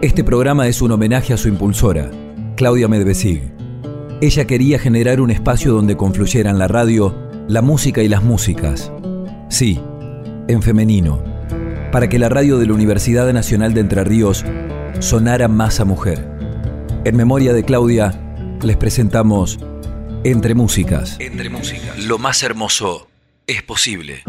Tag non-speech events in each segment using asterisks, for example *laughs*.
Este programa es un homenaje a su impulsora, Claudia Medvesig. Ella quería generar un espacio donde confluyeran la radio, la música y las músicas. Sí, en femenino, para que la radio de la Universidad Nacional de Entre Ríos sonara más a mujer. En memoria de Claudia, les presentamos Entre Músicas. Entre Músicas. Lo más hermoso es posible.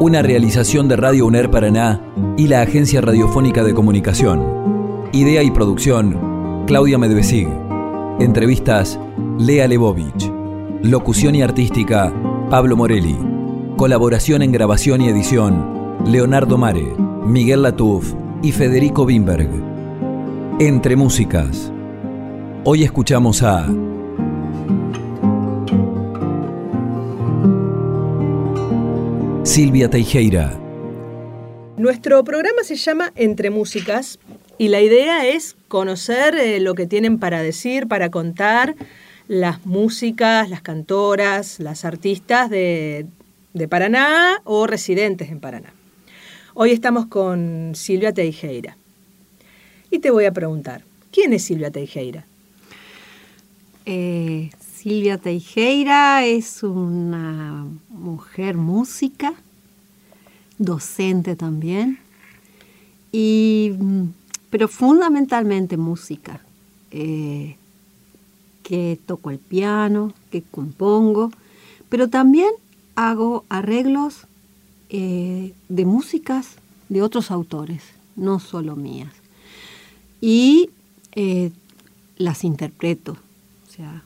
Una realización de Radio UNER Paraná y la Agencia Radiofónica de Comunicación. Idea y producción, Claudia Medvesig. Entrevistas, Lea Lebovich. Locución y artística, Pablo Morelli. Colaboración en grabación y edición, Leonardo Mare, Miguel Latuf y Federico Wimberg. Entre Músicas. Hoy escuchamos a Silvia Teijeira. Nuestro programa se llama Entre Músicas y la idea es conocer eh, lo que tienen para decir, para contar las músicas, las cantoras, las artistas de, de Paraná o residentes en Paraná. Hoy estamos con Silvia Teijeira. Y te voy a preguntar, ¿quién es Silvia Teijeira? Eh, Silvia Teijeira es una mujer música, docente también, y, pero fundamentalmente música, eh, que toco el piano, que compongo, pero también hago arreglos eh, de músicas de otros autores, no solo mías. Y eh, las interpreto, o sea,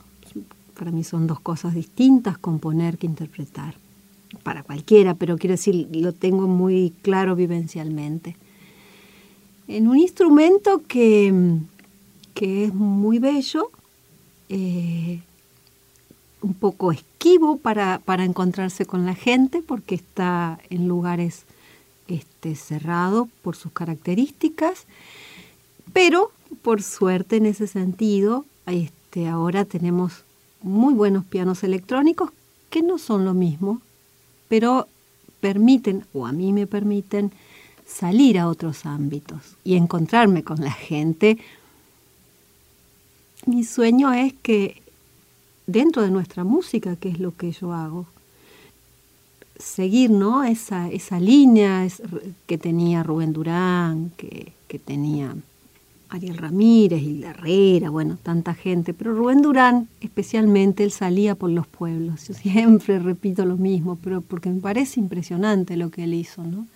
para mí son dos cosas distintas, componer que interpretar para cualquiera, pero quiero decir, lo tengo muy claro vivencialmente. En un instrumento que, que es muy bello, eh, un poco esquivo para, para, encontrarse con la gente, porque está en lugares este, cerrados por sus características, pero por suerte en ese sentido, este, ahora tenemos muy buenos pianos electrónicos que no son lo mismo pero permiten, o a mí me permiten, salir a otros ámbitos y encontrarme con la gente. Mi sueño es que dentro de nuestra música, que es lo que yo hago, seguir ¿no? esa, esa línea que tenía Rubén Durán, que, que tenía Ariel Ramírez, y Herrera, bueno, tanta gente, pero Rubén Durán especialmente, él salía por los pueblos. Yo siempre repito lo mismo, pero porque me parece impresionante lo que él hizo, ¿no?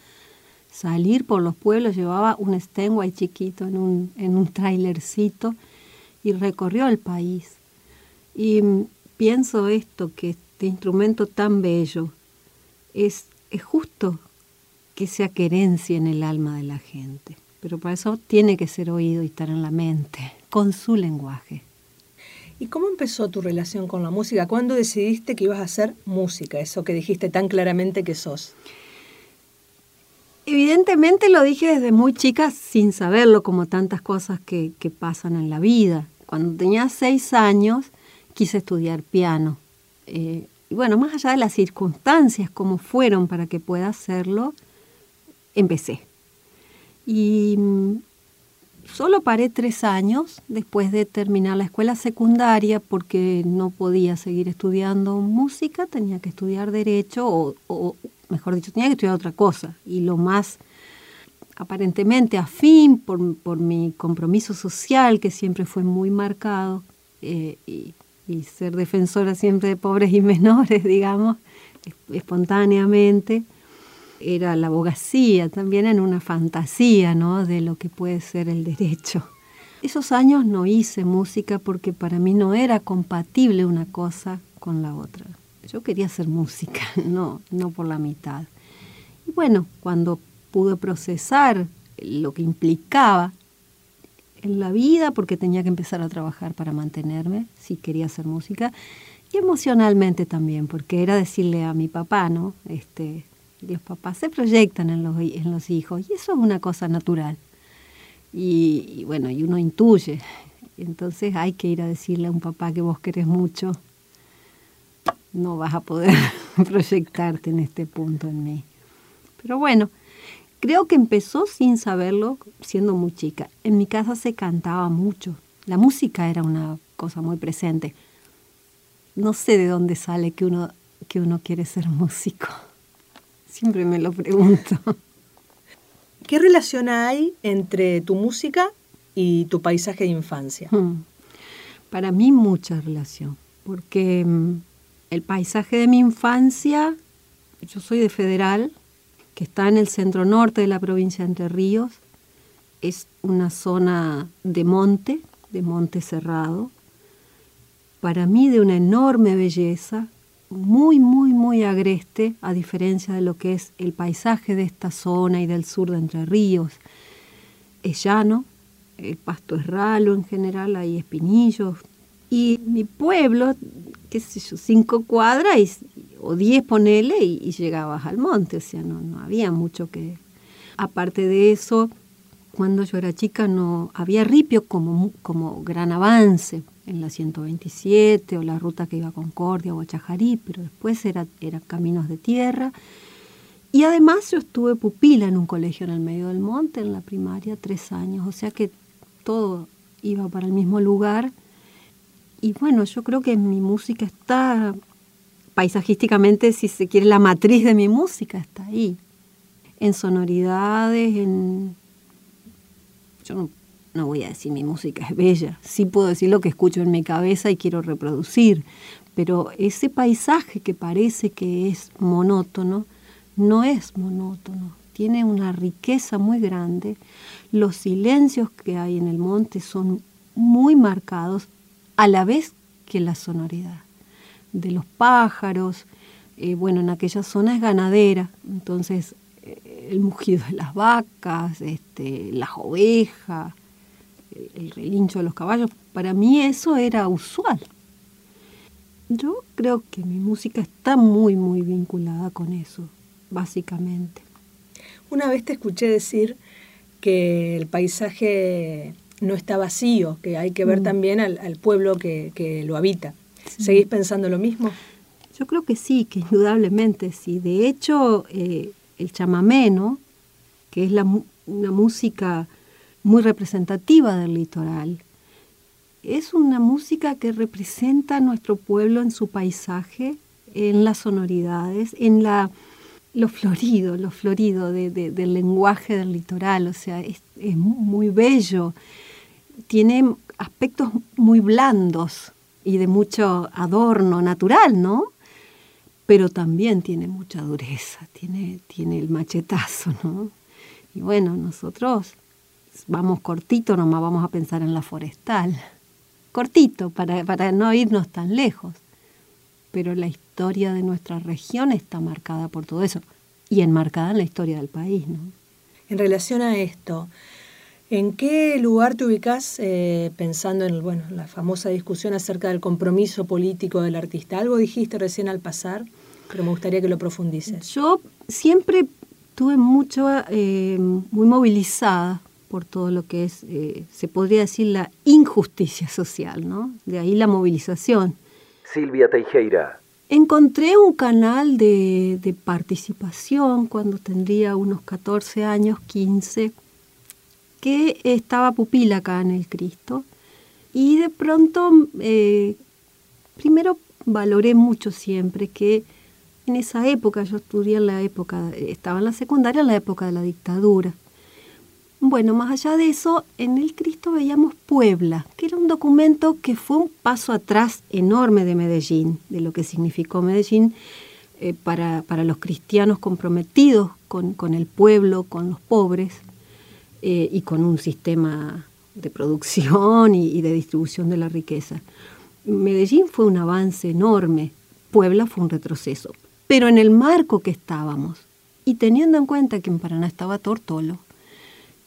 Salir por los pueblos, llevaba un Stenway chiquito en un, en un trailercito y recorrió el país. Y pienso esto, que este instrumento tan bello es, es justo que sea querencia en el alma de la gente pero para eso tiene que ser oído y estar en la mente, con su lenguaje. ¿Y cómo empezó tu relación con la música? ¿Cuándo decidiste que ibas a hacer música, eso que dijiste tan claramente que sos? Evidentemente lo dije desde muy chica sin saberlo, como tantas cosas que, pasan en la vida. Cuando tenía seis años quise estudiar piano. Eh, y bueno, más allá de las circunstancias, como fueron para que pueda hacerlo, empecé. Y mm, solo paré tres años después de terminar la escuela secundaria porque no podía seguir estudiando música, tenía que estudiar derecho o, mejor dicho, tenía que estudiar otra cosa. Y lo más aparentemente afín por, por mi compromiso social, que siempre fue muy marcado, eh, y, ser defensora siempre de pobres y *laughs* menores, digamos, espontáneamente, era la abogacía, también en una fantasía ¿no? de lo que puede ser el derecho. Esos años no hice música porque para mí no era compatible una cosa con la otra. Yo quería hacer música, *laughs* no, no por la mitad. Y bueno, cuando pude procesar lo que implicaba en la vida, porque tenía que empezar a trabajar para mantenerme, si quería hacer música, y emocionalmente también, porque era decirle a mi papá, ¿no? Este, los papás se proyectan en los, hijos y eso es una cosa natural. Y, bueno, y uno intuye. Entonces hay que ir a decirle a un papá que vos querés mucho, no vas a poder *laughs* proyectarte en este punto en mí. Pero bueno, creo que empezó sin saberlo, siendo muy chica. En mi casa se cantaba mucho. La música era una cosa muy presente. No sé de dónde sale que uno, que uno quiere ser *laughs* músico. Siempre me lo pregunto. ¿Qué relación hay entre tu música y tu paisaje de infancia? Hmm. Para mí mucha relación, porque mm, el paisaje de mi infancia, yo soy de Federal, que está en el centro norte de la provincia de Entre Ríos, es una zona de monte, de monte cerrado, para mí de una enorme belleza, muy, muy, muy agreste, a diferencia de lo que es el paisaje de esta zona y del sur de Entre Ríos. Es llano, el pasto es ralo en general, hay espinillos. Y mi pueblo, qué sé yo, cinco cuadras o diez ponele y, llegabas al monte, o sea, no, no había mucho que... Aparte de eso, cuando yo era chica no había ripio como, como gran avance, en la 127 o la ruta que iba a Concordia o a Chajarí, pero después era, eran caminos de tierra. Y además yo estuve pupila en un colegio en el medio del monte, en la primaria, tres años, o sea que todo iba para el mismo lugar. Y bueno, yo creo que mi música está, paisajísticamente, si se quiere, la matriz de mi música está ahí. En sonoridades, en... Yo no no voy a decir mi música es bella, sí puedo decir lo que escucho en mi cabeza y quiero reproducir, pero ese paisaje que parece que es monótono, no es monótono, tiene una riqueza muy grande, los silencios que hay en el monte son muy marcados, a la vez que la sonoridad de los pájaros, eh, bueno, en aquella zona es ganadera, entonces el mugido de las vacas, este, las ovejas, el relincho de los caballos, para mí eso era usual. Yo creo que mi música está muy, muy vinculada con eso, básicamente. Una vez te escuché decir que el paisaje no está vacío, que hay que ver mm. también al, pueblo que, lo habita. ¿Seguís pensando lo mismo? Yo creo que sí, que indudablemente sí. De hecho, eh, el chamamé, que es la, una música muy representativa del litoral. Es una música que representa a nuestro pueblo en su paisaje, en las sonoridades, en la, lo florido, lo florido del lenguaje del litoral, o sea, es muy bello, tiene aspectos muy blandos y de mucho adorno natural, ¿no? Pero también tiene mucha dureza, tiene, tiene el machetazo, ¿no? Y bueno, nosotros vamos cortito, nomás vamos a pensar en la forestal. Cortito, para, para no irnos tan lejos. Pero la historia de nuestra región está marcada por todo eso y enmarcada en la historia del país. ¿no? En relación a esto, ¿en qué lugar te ubicas eh, pensando en bueno, la famosa discusión acerca del compromiso político del artista? Algo dijiste recién al pasar, pero me gustaría que lo profundices. Yo siempre tuve mucho, eh, muy movilizada por todo lo que es, eh, se podría decir, la injusticia social, ¿no? De ahí la movilización. Silvia Teijeira. Encontré un canal de, de, participación cuando tendría unos 14 años, 15, que estaba pupila acá en el Cristo. Y de pronto, eh, primero valoré mucho siempre que en esa época, yo estudié en la época, estaba en la secundaria en la época de la dictadura. Bueno, más allá de eso, en el Cristo veíamos Puebla, que era un documento que fue un paso atrás enorme de Medellín, de lo que significó Medellín eh, para, los cristianos comprometidos con, el pueblo, con los pobres eh, y con un sistema de producción y de distribución de la riqueza. Medellín fue un avance enorme, Puebla fue un retroceso, pero en el marco que estábamos y teniendo en cuenta que en Paraná estaba Tortolo,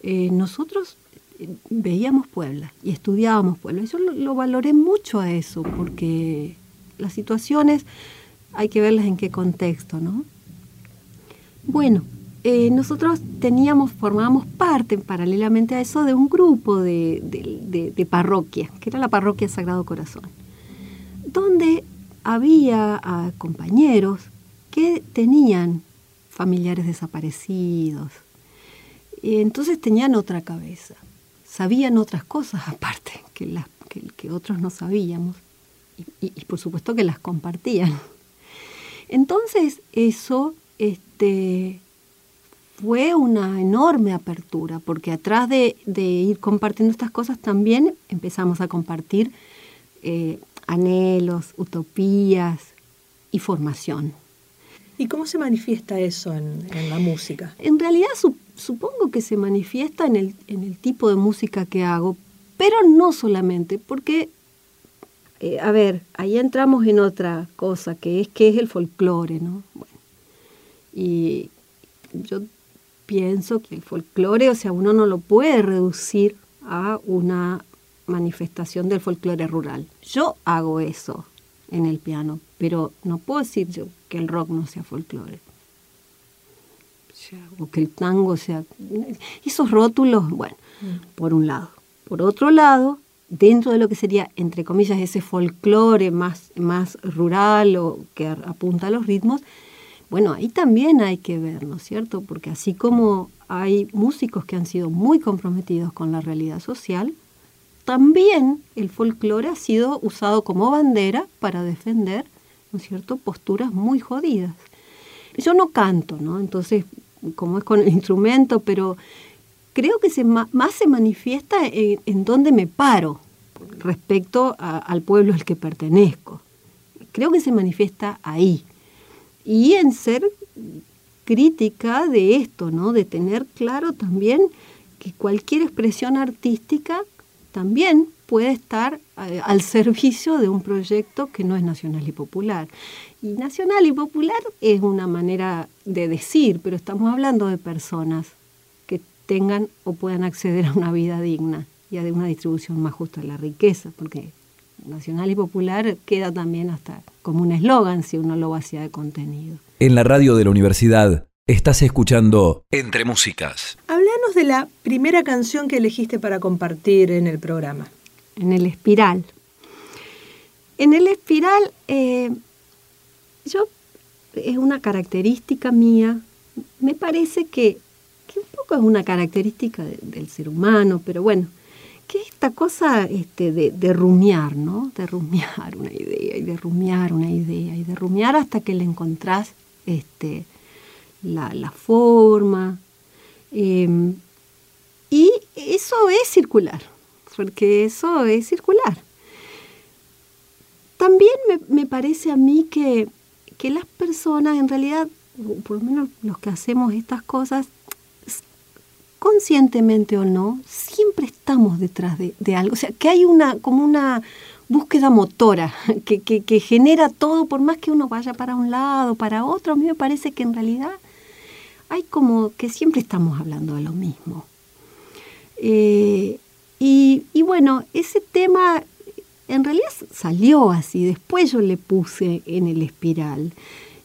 eh, nosotros eh, veíamos Puebla y estudiábamos Puebla. Yo lo, valoré mucho a eso, porque las situaciones hay que verlas en qué contexto, ¿no? Bueno, eh, nosotros teníamos, formábamos parte, paralelamente a eso, de un grupo de, de, parroquia, que era la parroquia Sagrado Corazón, donde había compañeros que tenían familiares desaparecidos, entonces tenían otra cabeza, sabían otras cosas aparte que, las, que, otros no sabíamos y, por supuesto que las compartían. Entonces eso este, fue una enorme apertura, porque atrás de, ir compartiendo estas cosas también empezamos a compartir eh, anhelos, utopías y formación. ¿Y cómo se manifiesta eso en, la música? En realidad supongo que se manifiesta en el, tipo de música que hago, pero no solamente, porque, eh, a ver, ahí entramos en otra cosa, que es que es el folclore, ¿no? Bueno, y yo pienso que el folclore, o sea, uno no lo puede reducir a una manifestación del folclore rural. Yo hago eso en el piano, pero no puedo decir yo que el rock no sea folclore. O que el tango sea... Esos rótulos, bueno, mm. por un lado. Por otro lado, dentro de lo que sería, entre comillas, ese folclore más, más rural o que apunta a los ritmos, bueno, ahí también hay que ver, ¿no es cierto? Porque así como hay músicos que han sido muy comprometidos con la realidad social, también el folclore ha sido usado como bandera para defender ¿no es cierto?, posturas muy jodidas. Yo no canto, ¿no? Entonces, como es con el instrumento, pero creo que se, más se manifiesta en, donde me paro respecto al pueblo al que pertenezco. Creo que se manifiesta ahí. Y en ser crítica de esto, ¿no? De tener claro también que cualquier expresión artística también puede estar eh, al servicio de un proyecto que no es nacional y popular. Y nacional y popular es una manera de decir, pero estamos hablando de personas que tengan o puedan acceder a una vida digna y a una distribución más justa de la riqueza, porque nacional y popular queda también hasta como un eslogan si uno lo vacía de contenido. En la radio de la universidad estás escuchando Entre Músicas. De la primera canción que elegiste para compartir en el programa en el espiral. En el espiral, eh, yo, es una característica mía, me parece que, un poco es una característica del ser humano, pero bueno, que esta cosa este, de, de, rumiar, ¿no? De rumiar una idea y de rumiar una idea y de rumiar hasta que le encontrás este, la, forma. Em, y eso es circular porque eso es circular. También me, parece a mí que, las personas, en realidad, por lo menos los que hacemos estas cosas, conscientemente o no, siempre estamos detrás de, algo. O sea, que hay una, como una búsqueda motora que, que, genera todo, por más que uno vaya para un lado, para otro, a mí me parece que en realidad hay como que siempre estamos hablando de lo mismo. Eh, y, bueno, ese tema en realidad salió así, después yo le puse en el espiral,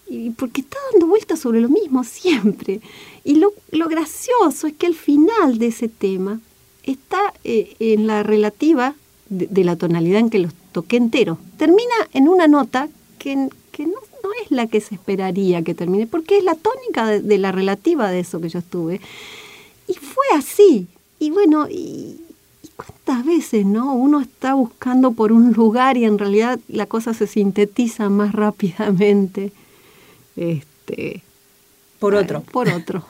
y porque está dando vueltas sobre lo mismo siempre. Y lo, gracioso es que al final de ese tema está eh, en la relativa de, la tonalidad en que lo toqué entero. Termina en una nota que, no, es la que se esperaría que termine, porque es la tónica de, de, la relativa de eso que yo estuve. Y fue así. Y bueno, y, cuántas veces, ¿no? Uno está buscando por un lugar y en realidad la cosa se sintetiza más *laughs* rápidamente. Este, por otro. Por otro.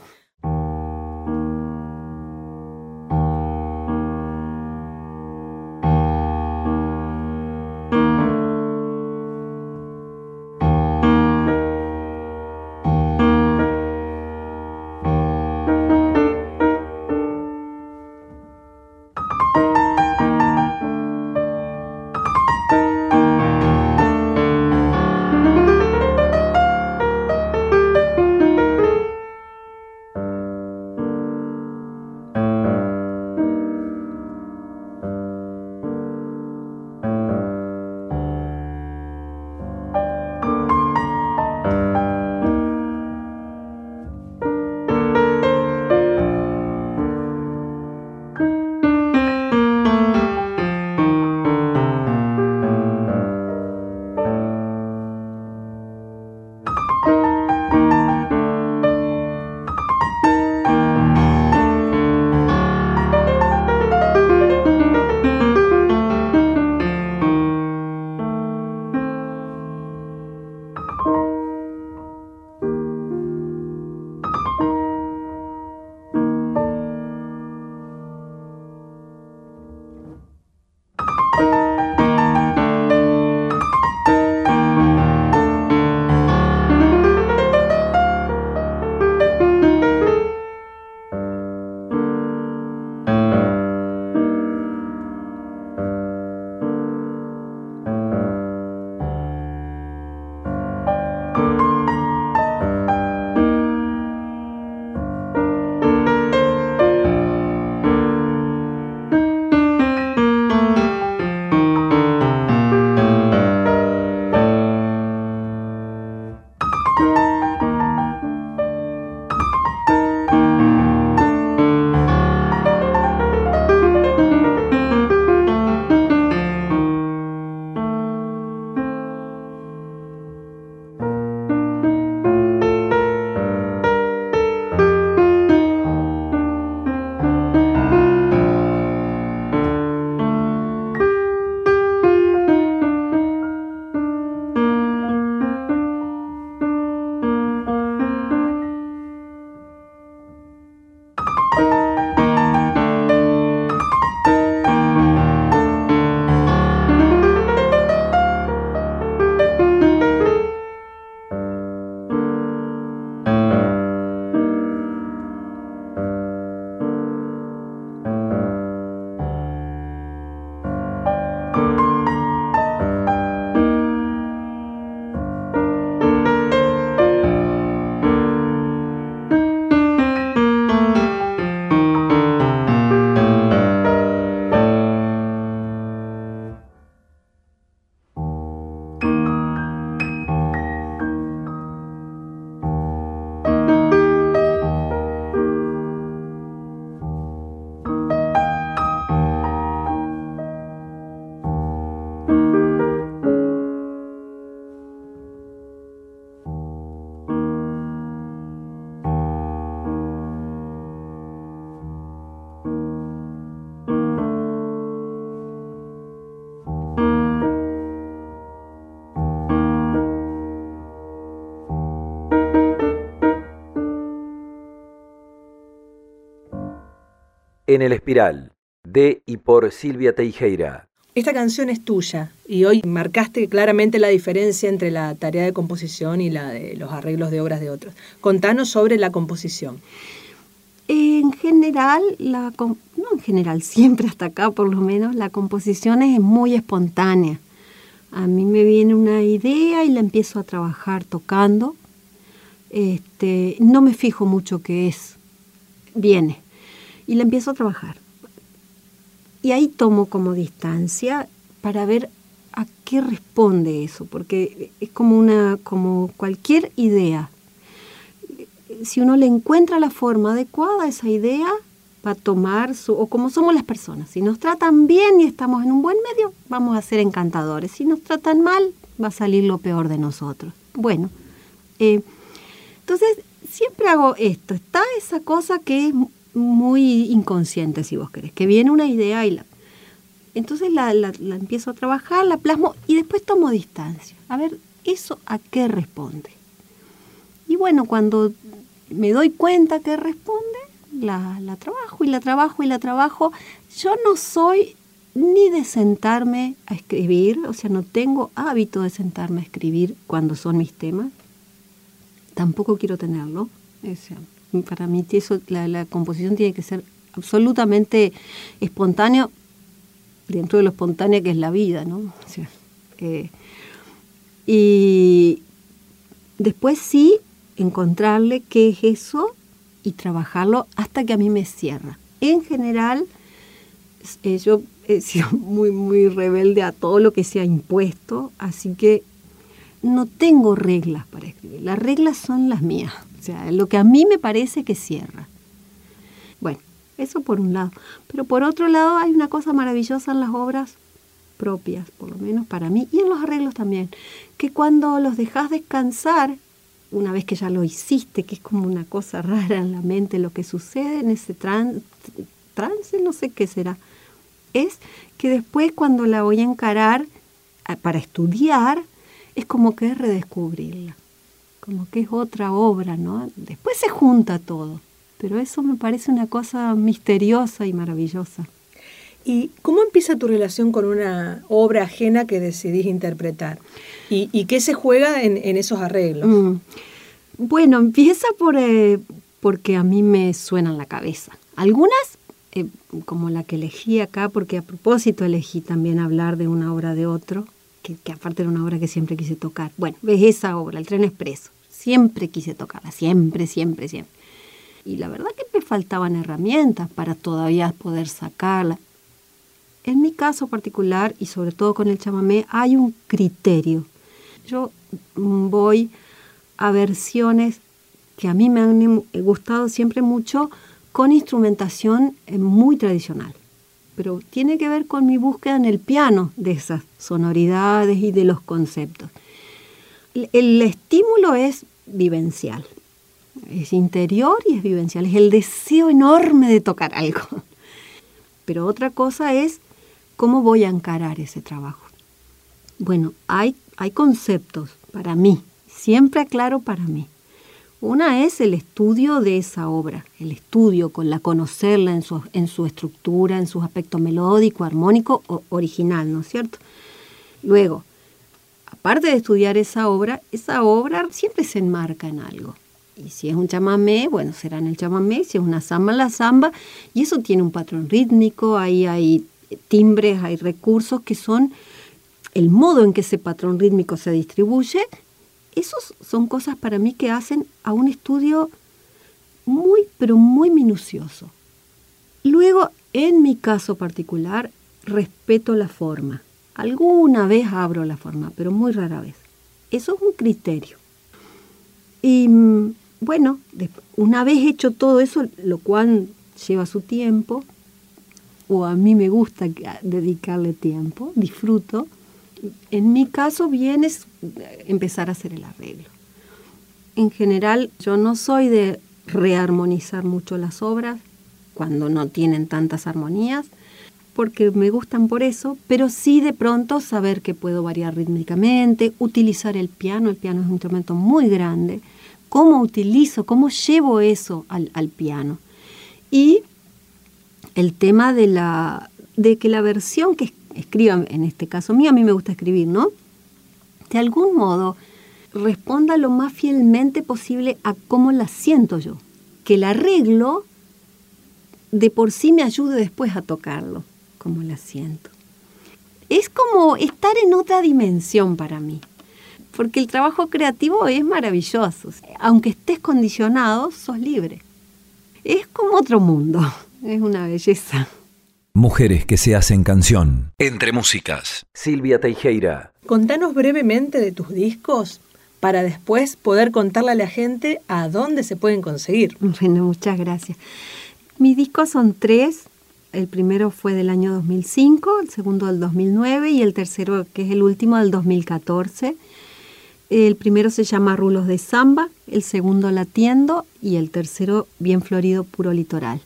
En el Espiral, de y por Silvia Teijeira. Esta canción es tuya y hoy marcaste claramente la diferencia entre la tarea de composición y la de los arreglos de obras de otros. Contanos sobre la composición. En general, la, no en general, siempre hasta acá por lo menos, la composición es muy espontánea. A mí me viene una idea y la empiezo a trabajar tocando. Este, no me fijo mucho qué es, viene. Y la empiezo a trabajar. Y ahí tomo como distancia para ver a qué responde eso, porque es como una, como cualquier idea. Si uno le encuentra la forma adecuada a esa idea, va a tomar su, o como somos las personas, si nos tratan bien y estamos en un buen medio, vamos a ser encantadores. Si nos tratan mal, va a salir lo peor de nosotros. Bueno, eh, entonces siempre hago esto. Está esa cosa que es muy inconsciente, si vos querés, que viene una idea y la... Entonces la, empiezo a trabajar, la plasmo y después tomo distancia. A ver, ¿eso a qué responde? Y bueno, cuando me doy cuenta que responde, la, la trabajo y la trabajo y la trabajo. Yo no soy ni de sentarme a escribir, o sea, no tengo hábito de sentarme a escribir cuando son mis temas. Tampoco quiero tenerlo. O sea, para mí eso, la, composición tiene que ser absolutamente espontáneo dentro de lo espontáneo que es la vida, ¿no? Eh, y después sí encontrarle qué es eso y trabajarlo hasta que a mí me cierra. En general, eh, yo he *laughs* sido muy, muy rebelde a todo lo que se ha impuesto, así que no tengo reglas para escribir. Las reglas son las mías sea, lo que a mí me parece que cierra. Bueno, eso por un lado. Pero por otro lado hay una cosa maravillosa en las obras propias, por lo menos para mí, y en los arreglos también, que cuando los dejas descansar, una vez que ya lo hiciste, que es como una cosa *laughs* rara en la mente, lo que sucede en ese trance, no sé qué será, es que después cuando la voy a encarar para estudiar, es como que es redescubrirla como que es otra obra, ¿no? Después se junta todo, pero eso me parece una cosa misteriosa y maravillosa. ¿Y cómo empieza tu relación con una obra ajena que decidís interpretar? ¿Y, qué se juega en, esos arreglos? Mm. Bueno, empieza por, eh, porque a mí me suena en la cabeza. Algunas, eh, como la que elegí acá, porque a propósito elegí también hablar de una obra de otro, que, aparte era una obra que siempre quise tocar. Bueno, ves esa obra, El tren expreso. Siempre quise tocarla, siempre, siempre, siempre. Y la verdad que me faltaban herramientas para todavía poder sacarla. En mi caso particular, y sobre todo con el chamamé, hay un criterio. Yo voy a versiones que a mí me han gustado siempre mucho con instrumentación eh, muy tradicional. Pero tiene que ver con mi búsqueda en el piano de esas sonoridades y de los conceptos. El estímulo es vivencial. Es interior y es vivencial. Es el deseo enorme de tocar algo. Pero otra cosa es cómo voy a encarar ese trabajo. Bueno, hay, hay conceptos para mí, siempre aclaro para mí. Una es el estudio de esa obra, el estudio con la conocerla en su, su estructura, en su aspecto melódico, armónico o original, ¿no es cierto? Luego, aparte de estudiar esa obra, esa obra siempre se enmarca en algo. Y si es un chamamé, bueno, será en el chamamé, si es una samba, la samba, y eso tiene un patrón rítmico, ahí hay timbres, hay recursos que son el modo en que ese patrón rítmico se distribuye, esos son cosas para mí que hacen a un estudio muy, pero muy minucioso. Luego, en mi caso particular, respeto la forma. Alguna vez abro la forma, pero muy rara vez. Eso es un criterio. Y mm, bueno, una vez hecho todo eso, lo cual lleva su tiempo, o a mí me gusta dedicarle tiempo, disfruto, en mi caso viene empezar a hacer el arreglo. En general, yo no soy de rearmonizar mucho las obras cuando no tienen tantas armonías porque me gustan por eso, pero sí de pronto saber que puedo variar rítmicamente, utilizar el piano, el piano es un instrumento muy grande, cómo utilizo, cómo llevo eso al, piano. Y el tema de, la, de que la versión que escriba, en este caso mío, a mí me gusta escribir, ¿no? De algún modo responda lo más fielmente posible a cómo la siento yo. Que el arreglo de por sí me ayude después a tocarlo, como la siento. Es como estar en otra dimensión para mí, porque el trabajo creativo es maravilloso. Aunque estés condicionado, sos libre. Es como otro mundo, *laughs* es una belleza. Mujeres que se hacen canción. Entre músicas. Silvia Teijeira. Contanos brevemente de tus discos para después poder contarle a la gente a dónde se pueden conseguir. Bueno, muchas gracias. Mis discos son tres. El primero fue del año 2005, el segundo del 2009 y el tercero, que es el último, del 2014. El primero se llama Rulos de Samba, el segundo Latiendo y el tercero Bien Florido Puro Litoral.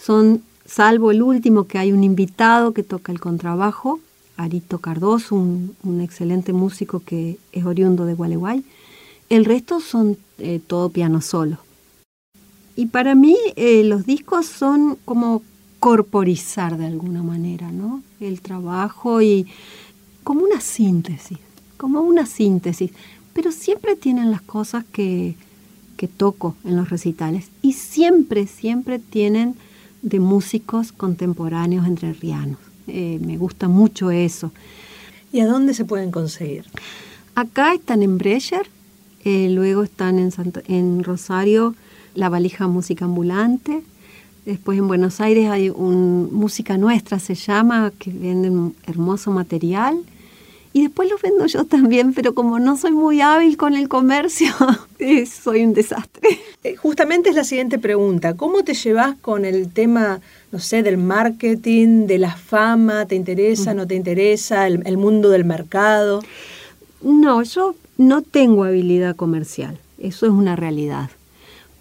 Son, salvo el último, que hay un invitado que toca el contrabajo, Arito Cardoso, un, excelente músico que es oriundo de Gualeguay. El resto son eh, todo piano solo. Y para mí eh, los discos son como corporizar de alguna manera, ¿no? El trabajo y como una síntesis, como una síntesis. Pero siempre tienen las cosas que, que toco en los recitales y siempre, siempre tienen de músicos contemporáneos entrerrianos. Eh, me gusta mucho eso. ¿Y a dónde se pueden conseguir? Acá están en Brecher, eh, luego están en, en Rosario, La Valija Música Ambulante. Después en Buenos Aires hay un Música Nuestra, se llama, que venden hermoso material. Y después los vendo yo también, pero como no soy muy hábil con el comercio, *laughs* soy un desastre. Eh, justamente es la siguiente pregunta. ¿Cómo te llevas con el tema, no sé, del marketing, de la fama? ¿Te interesa, no te interesa? El, el mundo del mercado. No, yo no tengo habilidad comercial. Eso es una realidad.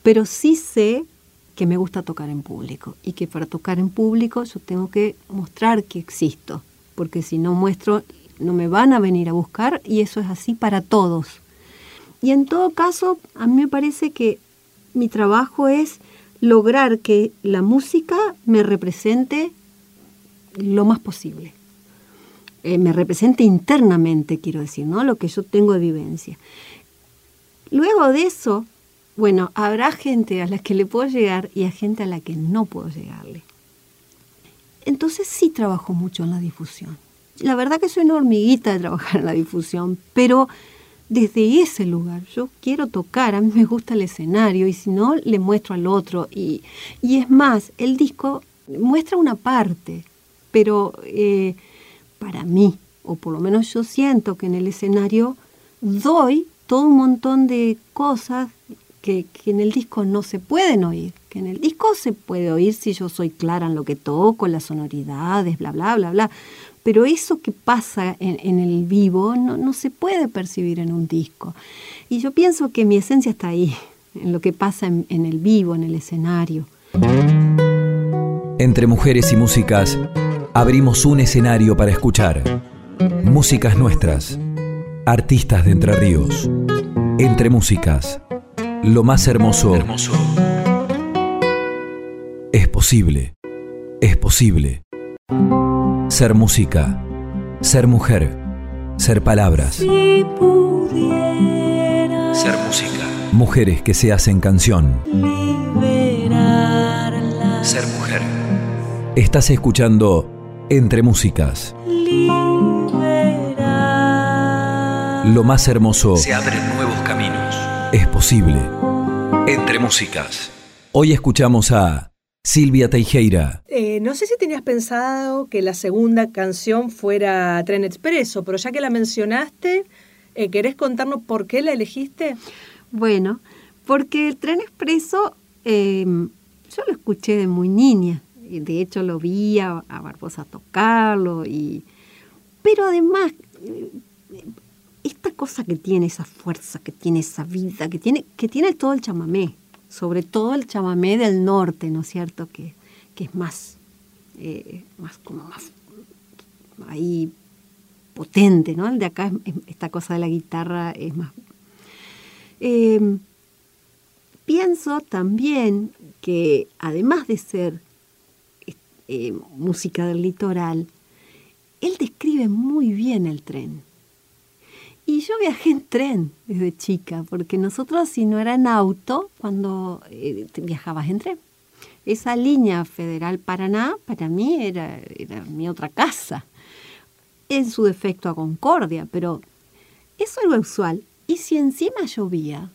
Pero sí sé que me gusta tocar en público y que para tocar en público yo tengo que mostrar que existo, porque si no muestro no me van a venir a buscar y eso es así para todos. Y en todo caso, a mí me parece que mi trabajo es lograr que la música me represente lo más posible. Eh, me represente internamente, quiero decir, ¿no? Lo que yo tengo de vivencia. Luego de eso, bueno, habrá gente a la que le puedo llegar y a gente a la que no puedo llegarle. Entonces sí trabajo mucho en la difusión la verdad que soy una hormiguita de trabajar en la difusión, pero desde ese lugar yo quiero tocar, a mí me gusta el escenario y si no, le muestro al otro. Y, es más, el disco muestra una parte, pero eh, para mí, o por lo menos yo siento que en el escenario doy todo un montón de cosas que, que, en el disco no se pueden oír, que en el disco se puede oír si yo soy clara en lo que toco, las sonoridades, bla, bla, bla, bla, pero eso que pasa en, el vivo no, se puede percibir en un disco. Y yo pienso que mi esencia está ahí, en lo que pasa en, el vivo, en el escenario. Entre mujeres y músicas, abrimos un escenario para escuchar. Músicas nuestras, artistas de Entre Ríos. Entre músicas, lo más hermoso. es posible. Es posible. Ser música, ser mujer, ser palabras. ser música. Mujeres que se hacen canción. Ser mujer. Estás escuchando Entre Músicas. Lo más hermoso. Se abren nuevos caminos. Es posible. Entre Músicas. Hoy escuchamos a Silvia Teijeira. Eh, no sé si tenías pensado que la segunda canción fuera Tren Expreso, pero ya que la mencionaste, eh, ¿querés contarnos por qué la elegiste? Bueno, porque el Tren Expreso em, yo lo escuché de muy niña. De hecho, lo vi a, Barbosa tocarlo. Y... Pero además, eh, esta cosa que tiene, esa fuerza, que tiene esa vida, que tiene, que tiene todo el chamamé sobre todo el chamamé del norte, ¿no es cierto? Que, es más, eh, más como más ahí potente, ¿no? El de acá, esta cosa de la guitarra es más... Em, pienso también que además de ser eh, música del litoral, él describe muy bien el tren. Y yo viajé en tren desde chica, porque nosotros si no era en auto, cuando eh, viajabas en tren. Esa línea federal Paraná para mí era, era mi otra casa. En su defecto a Concordia, pero eso es lo usual. Y si encima llovía,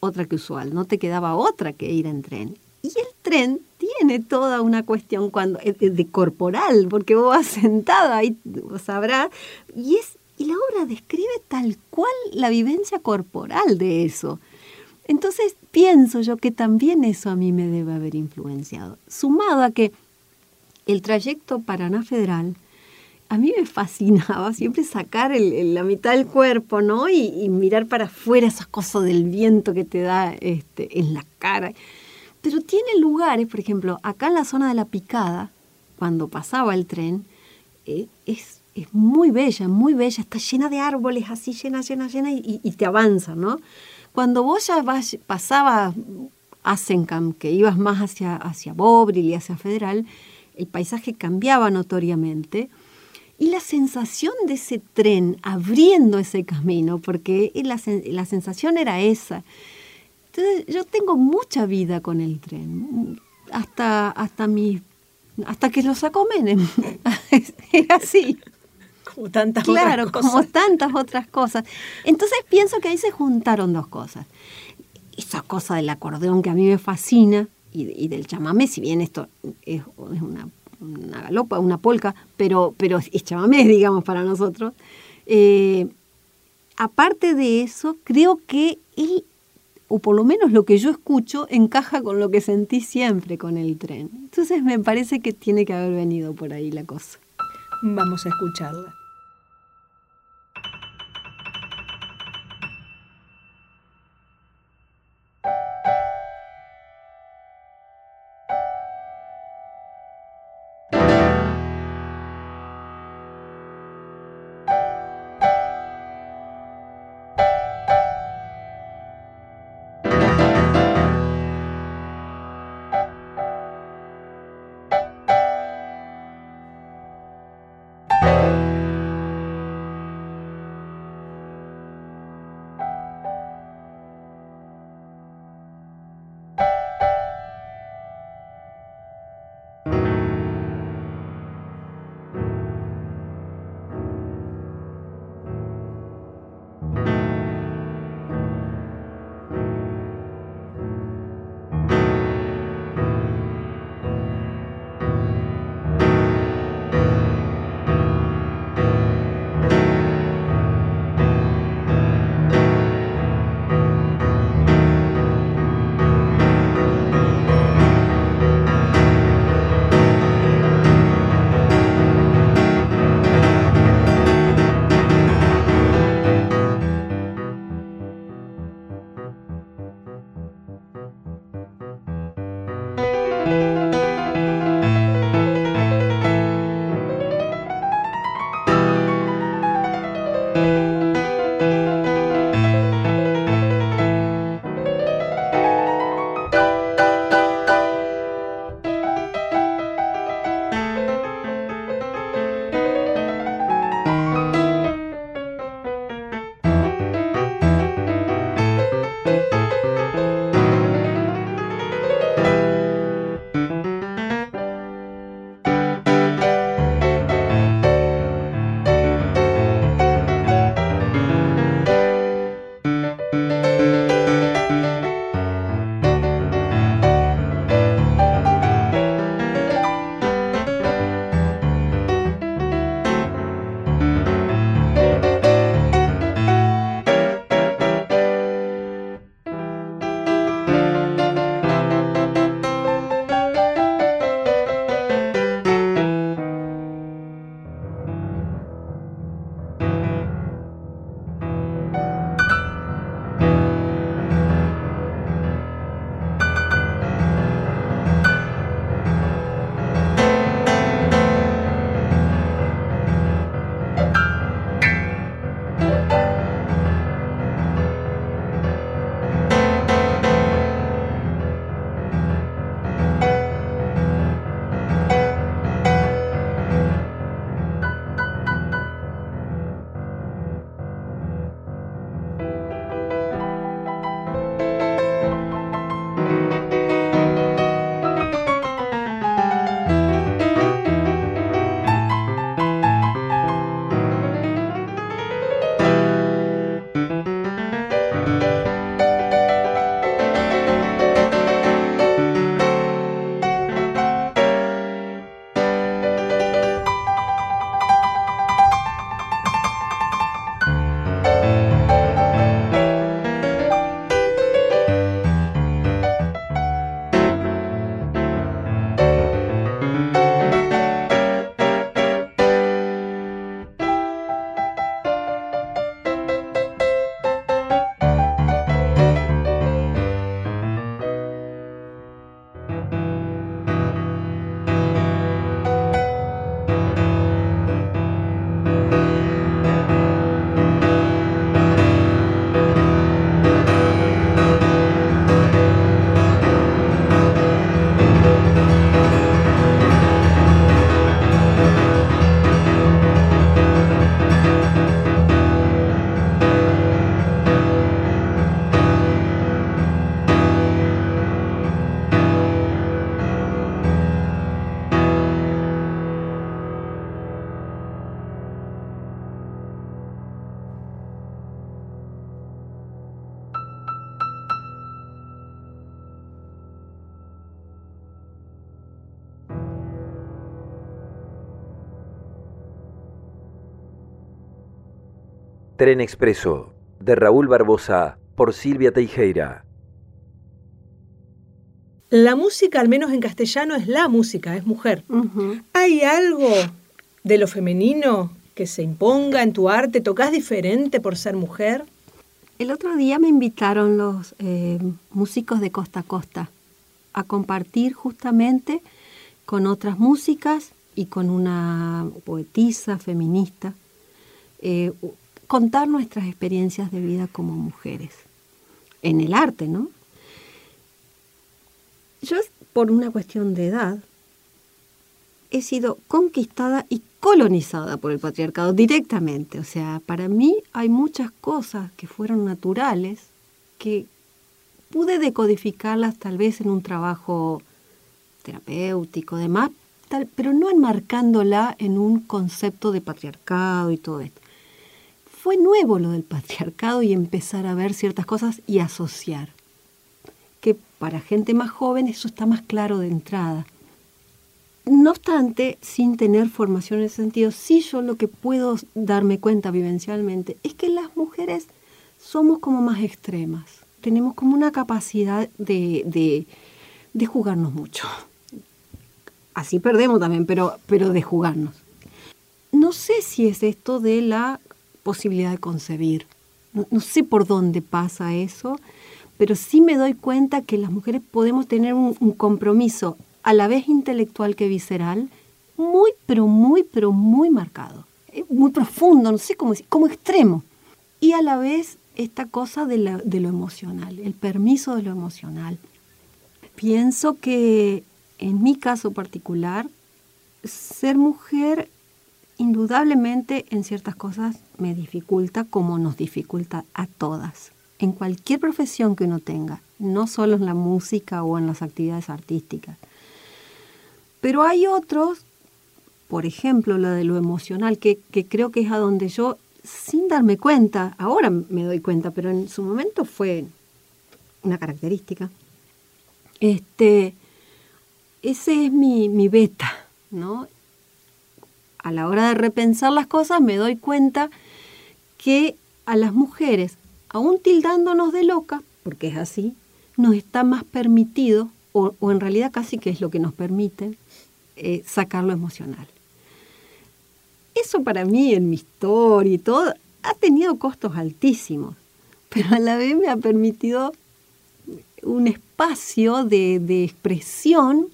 otra que usual, no te quedaba otra que ir en tren. Y el tren tiene toda una cuestión cuando eh, de corporal, porque vos vas *laughs* sentado ahí, sabrás, y es y la obra describe tal cual la vivencia corporal de eso. Entonces pienso yo que también eso a mí me debe haber influenciado. Sumado a que el trayecto Paraná Federal a mí me fascinaba siempre sacar la mitad del cuerpo, ¿no? Y, mirar para afuera esas cosas del viento que te da este, en la cara. Pero tiene lugares, por ejemplo, acá en la zona de la picada, cuando pasaba el tren, eh, es, muy bella, muy bella, está llena de árboles así, llena, llena, llena, y, te avanza, ¿no? Cuando vos ya vas, pasabas Asencam, que ibas más hacia, hacia Bobril y hacia Federal, el paisaje cambiaba notoriamente y la sensación de ese tren abriendo ese camino, porque la, la sensación era esa. Entonces yo tengo mucha vida con el tren, hasta, hasta, mi, hasta que lo sacó Menem. *laughs* es así. Como tantas claro, otras cosas. como tantas otras cosas. Entonces pienso que ahí se juntaron dos cosas. Esa cosa del acordeón que a mí me fascina y, del chamamé, si bien esto es una una galopa, una polca, pero, pero es chamamé, *laughs* digamos, para nosotros. Eh, aparte de eso, creo que él, o por lo menos lo que yo escucho, encaja con lo que sentí siempre con el tren. Entonces me parece que tiene que haber venido por ahí la cosa. Vamos a escucharla. Tren Expreso, de Raúl Barbosa, por Silvia Teijeira. La música, al menos en castellano, es la música, es mujer. ¿Hay algo de lo femenino que se imponga en tu arte? ¿Tocas diferente por ser mujer? El otro día me invitaron los eh, músicos de Costa a Costa a compartir justamente con otras músicas y con una poetisa feminista, eh, contar nuestras experiencias de vida como mujeres, en el arte, ¿no? Yo, por una cuestión de edad, he sido conquistada y colonizada por el patriarcado directamente. O sea, para mí hay muchas cosas que fueron naturales que pude decodificarlas tal vez en un trabajo terapéutico, demás, pero no enmarcándola en un concepto de patriarcado y todo esto. Fue nuevo lo del patriarcado y empezar a ver ciertas cosas y asociar. Que para gente más joven eso está más claro de entrada. No obstante, sin tener formación en ese sentido, sí yo lo que puedo darme cuenta vivencialmente es que las mujeres somos como más extremas. Tenemos como una capacidad de, de, de jugarnos mucho así perdemos también, pero, pero de jugarnos. No sé si es esto de la posibilidad de concebir. No, sé por dónde pasa eso, pero sí me doy cuenta que las mujeres podemos tener un, compromiso a la vez intelectual que visceral, muy, pero muy, pero muy marcado. Muy profundo, no sé cómo decir, como extremo. Y a la vez esta cosa de, de lo emocional, el permiso de lo emocional. Pienso que en mi caso particular, ser mujer indudablemente en ciertas cosas me dificulta como nos dificulta a todas. En cualquier profesión que uno tenga, no solo en la música o en las actividades artísticas. Pero hay otros, por ejemplo, la de lo emocional, que, creo que es a donde yo, sin darme cuenta, ahora me doy cuenta, pero en su momento fue una característica, este, ese es mi, beta, ¿no? A la hora de repensar las cosas me doy cuenta que a las mujeres, aún tildándonos de loca, porque es así, nos está más permitido, o, en realidad casi que es lo que nos permite, eh, sacar lo emocional. Eso para mí en mi historia y todo ha tenido costos altísimos, pero a la vez me ha permitido un espacio de expresión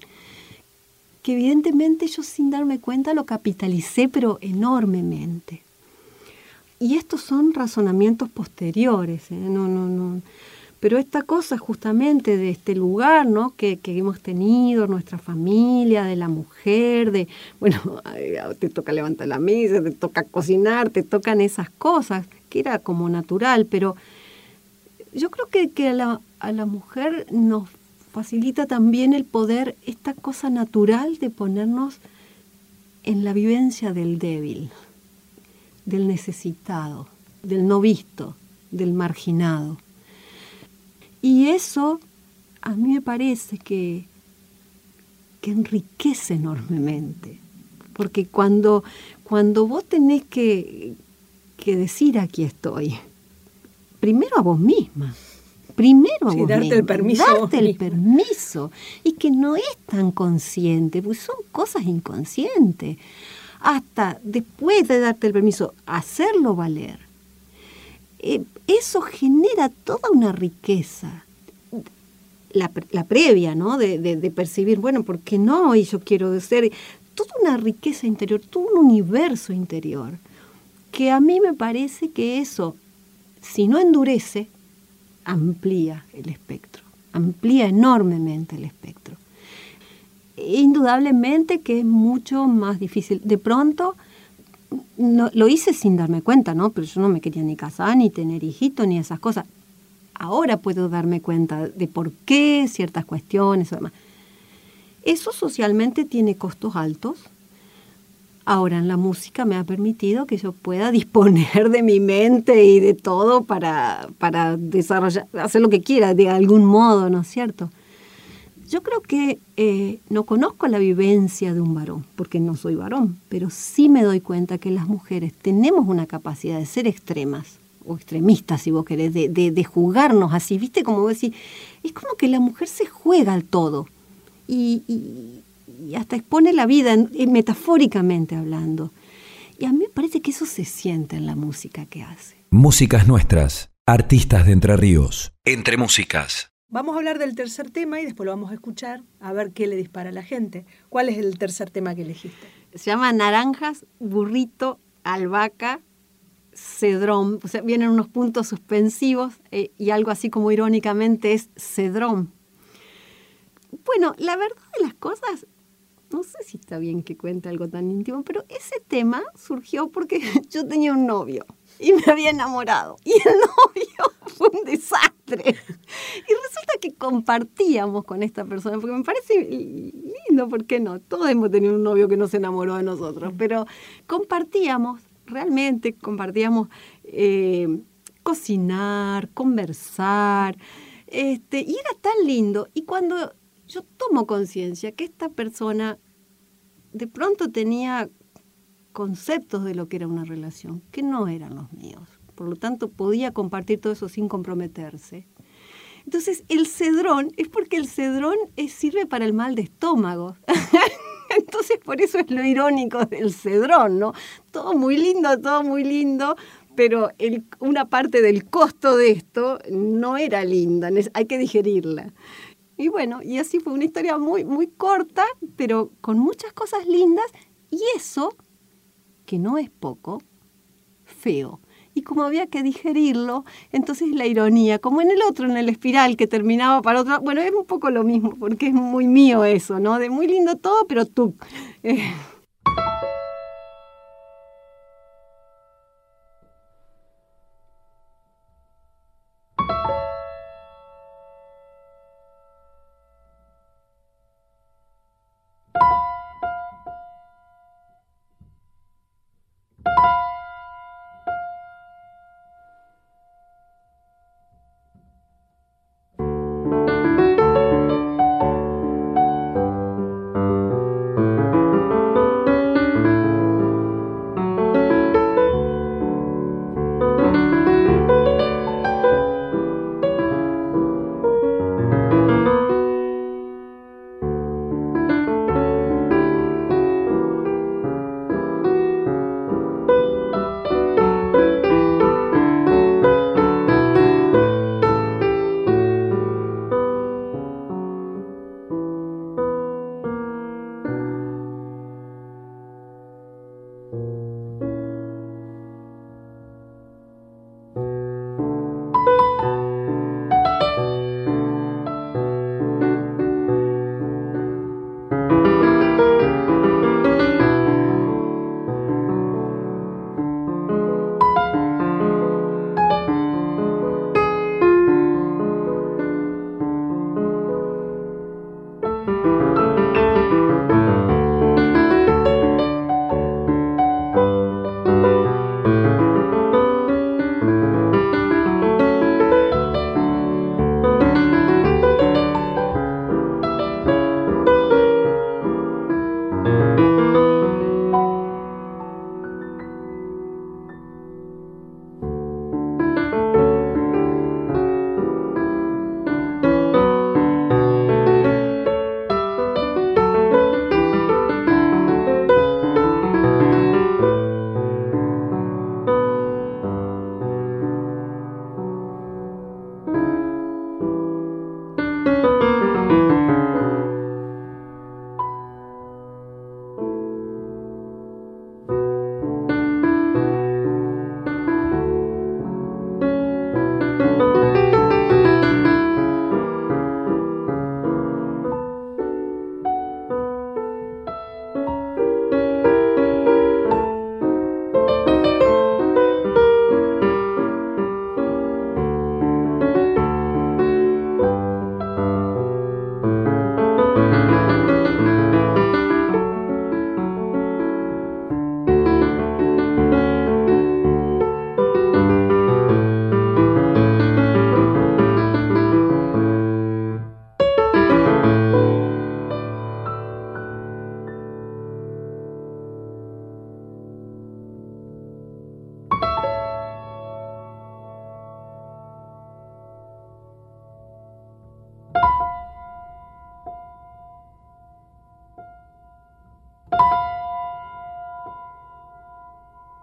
que evidentemente yo sin darme cuenta lo capitalicé, pero enormemente. Y estos son razonamientos posteriores, ¿eh? no, no, no. Pero esta cosa justamente de este lugar ¿no? que, hemos tenido, nuestra familia, de la mujer, de, bueno, *laughs* te toca levantar la mesa, te toca cocinar, te tocan esas cosas, que era como natural, pero yo creo que, que a, la, a la mujer nos facilita también el poder, esta cosa natural de ponernos en la vivencia del débil, del necesitado, del no visto, del marginado. Y eso a mí me parece que, que enriquece enormemente, porque cuando, cuando vos tenés que, que decir aquí estoy, primero a vos misma, primero sí, darte el permiso. Darte el permiso. Y que no es tan consciente, pues son cosas inconscientes. Hasta después de darte el permiso, hacerlo valer. Eh, eso genera toda una riqueza. La, previa, ¿no? De, percibir, bueno, ¿por qué no? Y yo quiero ser. Toda una riqueza interior, todo un universo interior. Que a mí me parece que eso, si no endurece, amplía el espectro, amplía enormemente el espectro. Indudablemente que es mucho más difícil. De pronto, no, lo hice sin darme cuenta, ¿no? Pero yo no me quería ni casar, ni tener hijito, ni esas cosas. Ahora puedo darme cuenta de por qué ciertas cuestiones. Eso socialmente tiene costos altos, Ahora en la música me ha permitido que yo pueda *laughs* disponer de mi mente y de todo para, para desarrollar, hacer lo que quiera de algún modo, ¿no es cierto? Yo creo que eh, no conozco la vivencia de un varón, porque no soy varón, pero sí me doy cuenta que las mujeres tenemos una capacidad de ser extremas, o extremistas si vos querés, de, de, jugarnos así, ¿viste? Como decir, es como que la mujer se juega al todo y, hasta expone la vida, metafóricamente hablando. Y a mí me parece que eso se siente en la música que hace. Músicas nuestras, artistas de Entre Ríos. Entre músicas. Vamos a hablar del tercer tema y después lo vamos a escuchar a ver qué le dispara a la gente. ¿Cuál es el tercer tema que elegiste? Se llama Naranjas, Burrito, Albahaca, Cedrón. O sea, vienen unos puntos suspensivos eh, y algo así como irónicamente es Cedrón. Bueno, la verdad de las cosas, no sé si está bien que cuente algo tan íntimo, pero ese tema surgió porque *laughs* yo tenía un novio y me había enamorado. Y el *laughs* novio fue un desastre. Y resulta que compartíamos con esta persona, porque me parece lindo, ¿por qué no? Todos hemos tenido un novio que no se enamoró de nosotros, pero compartíamos, realmente compartíamos eh, cocinar, conversar, este, y era tan lindo. Y cuando yo tomo conciencia que esta persona de pronto tenía conceptos de lo que era una relación, que no eran los míos. Por lo tanto, podía compartir todo eso sin comprometerse. Entonces, el cedrón es porque el cedrón sirve para el mal de estómago. *laughs* Entonces, por eso es lo irónico del cedrón, ¿no? Todo muy lindo, todo muy lindo, pero una parte del costo de esto no era linda, hay que digerirla. Y bueno, y así fue una historia muy, muy corta, pero con muchas cosas lindas, y eso que no es poco, feo. Y como había que digerirlo, entonces la ironía, como en el otro, en el espiral que terminaba para otro, bueno, es un poco lo mismo, porque es muy mío eso, ¿no? De muy lindo todo, pero tú. *laughs*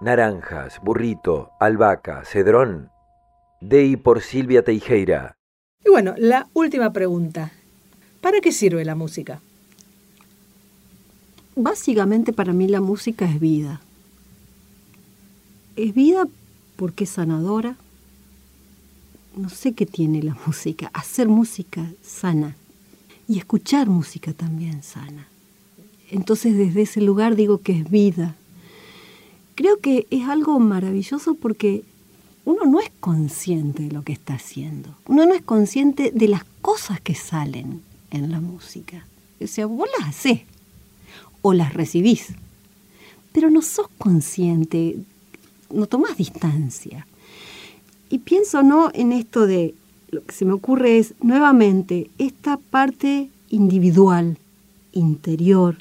Naranjas, Burrito, Albahaca, Cedrón. Dei por Silvia Teijeira. Y bueno, la última pregunta. ¿Para qué sirve la música? Básicamente para mí la música es vida. Es vida porque es sanadora. No sé qué tiene la música. Hacer música sana. Y escuchar música también sana. Entonces desde ese lugar digo que es vida. Creo que es algo maravilloso porque uno no es consciente de lo que está haciendo. Uno no es consciente de las cosas que salen en la música. O sea, vos las hacés o las recibís, pero no sos consciente, no tomás distancia. Y pienso no en esto de, lo que se me ocurre es nuevamente esta parte individual, interior,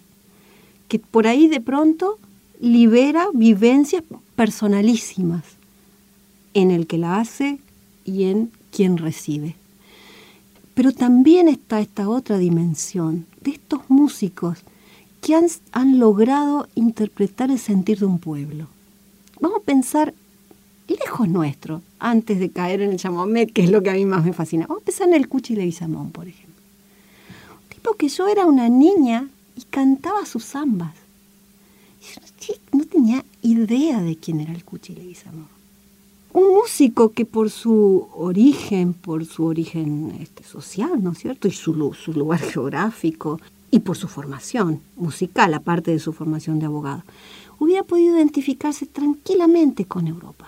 que por ahí de pronto libera vivencias personalísimas en el que la hace y en quien recibe. Pero también está esta otra dimensión de estos músicos que han, logrado interpretar el sentir de un pueblo. Vamos a pensar lejos nuestro, antes de caer en el chamamé, que es lo que a mí más me fascina. Vamos a pensar en el Cuchi Leguizamón, por ejemplo. Un tipo que yo era una niña y cantaba sus zambas. No tenía idea de quién era el Cuchi Leguizamón. Un músico que por su origen, por su origen este, social, ¿no es cierto? Y su, su lugar *laughs* geográfico, y por su formación musical, aparte de su formación de abogado, hubiera podido identificarse tranquilamente con Europa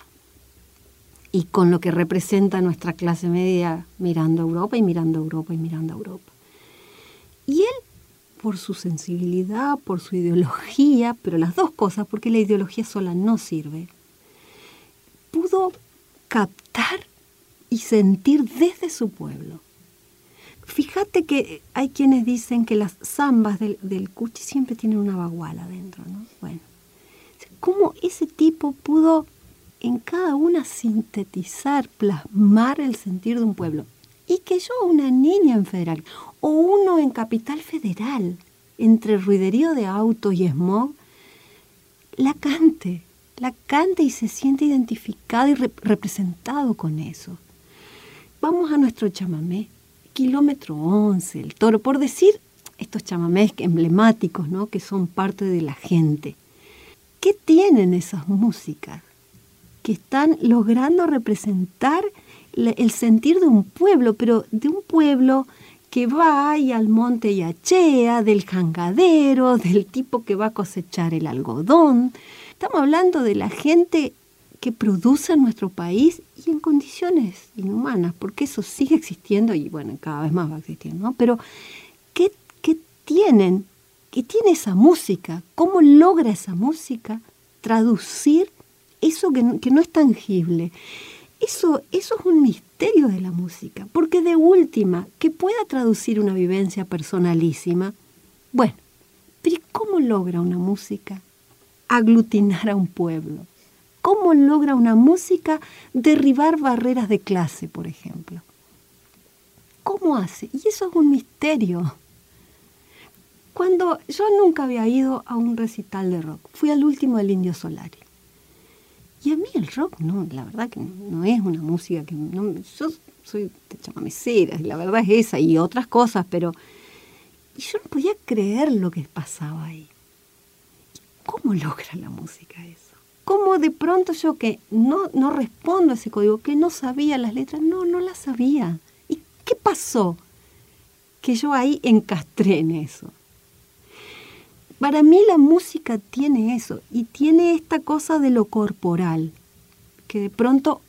y con lo que representa nuestra clase media mirando a Europa y mirando a Europa y mirando a Europa. Y él, por su sensibilidad, por su ideología, pero las dos cosas, porque la ideología sola no sirve, pudo captar y sentir desde su pueblo. Fíjate que hay quienes dicen que las zambas del, cuchi siempre tienen una baguala adentro, ¿no? Bueno, ¿cómo ese tipo pudo en cada una sintetizar, plasmar el sentir de un pueblo? Y que yo, una niña en Federal, o uno en Capital Federal, entre ruiderío de auto y smog, la cante, la cante y se siente identificado y representado con eso. Vamos a nuestro chamamé kilómetro 11, el toro, por decir estos chamamés emblemáticos, ¿no? que son parte de la gente. ¿Qué tienen esas músicas? Que están logrando representar el sentir de un pueblo, pero de un pueblo que va y al monte y achea, del jangadero, del tipo que va a cosechar el algodón. Estamos hablando de la gente que produce en nuestro país y en condiciones inhumanas, porque eso sigue existiendo y bueno, cada vez más va a existir, ¿no? Pero, ¿qué, qué tienen? ¿Qué tiene esa música? ¿Cómo logra esa música traducir eso que, que no es tangible? Eso, eso es un misterio de la música, porque de última, que pueda traducir una vivencia personalísima, bueno, pero ¿cómo logra una música aglutinar a un pueblo? cómo logra una música derribar barreras de clase, por ejemplo. ¿Cómo hace? Y eso es un misterio. Cuando yo nunca había ido a un recital de rock, fui al último del Indio Solari. Y a mí el rock, no, la verdad que no es una música que... No, yo soy de chamamecera, y la verdad es esa, y otras cosas, pero yo no podía creer lo que pasaba ahí. ¿Cómo logra la música eso? cómo de pronto yo que no, no respondo a ese código, que no sabía las letras, no, no las sabía. ¿Y qué pasó? Que yo ahí encastré en eso. Para mí la música tiene eso y tiene esta cosa de lo corporal, que de pronto,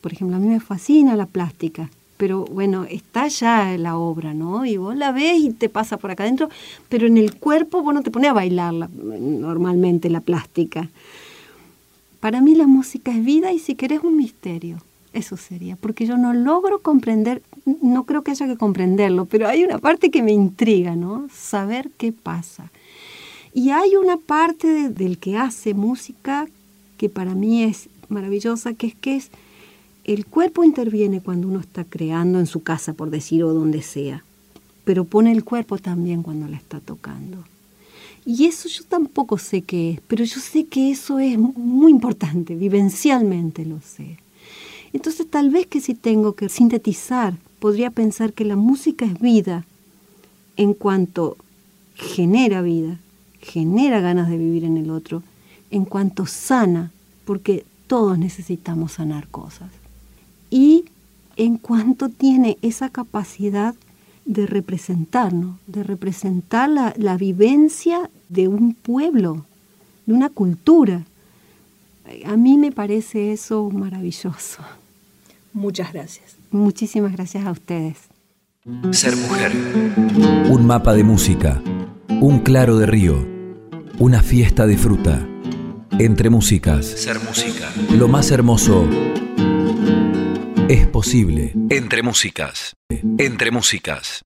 por ejemplo, a mí me fascina la plástica, pero bueno, está ya la obra, ¿no? Y vos la ves y te pasa por acá adentro, pero en el cuerpo vos no te pones a bailar normalmente la plástica. Para mí la música es vida y si querés un misterio. Eso sería, porque yo no logro comprender, no creo que haya que comprenderlo, pero hay una parte que me intriga, ¿no? Saber qué pasa. Y hay una parte del que hace música que para mí es maravillosa, que es que es el cuerpo interviene cuando uno está creando en su casa, por decir, o donde sea, pero pone el cuerpo también cuando la está tocando. Y eso yo tampoco sé qué es, pero yo sé que eso es muy importante, vivencialmente lo sé. Entonces tal vez que si tengo que sintetizar, podría pensar que la música es vida en cuanto genera vida, genera ganas de vivir en el otro, en cuanto sana, porque todos necesitamos sanar cosas. Y en cuanto tiene esa capacidad de representarnos, de representar la, la vivencia de un pueblo, de una cultura. A mí me parece eso maravilloso. Muchas gracias. Muchísimas gracias a ustedes. Ser mujer. Un mapa de música. Un claro de río. Una fiesta de fruta. Entre músicas. Ser música. Lo más hermoso es posible. Entre músicas. Entre músicas.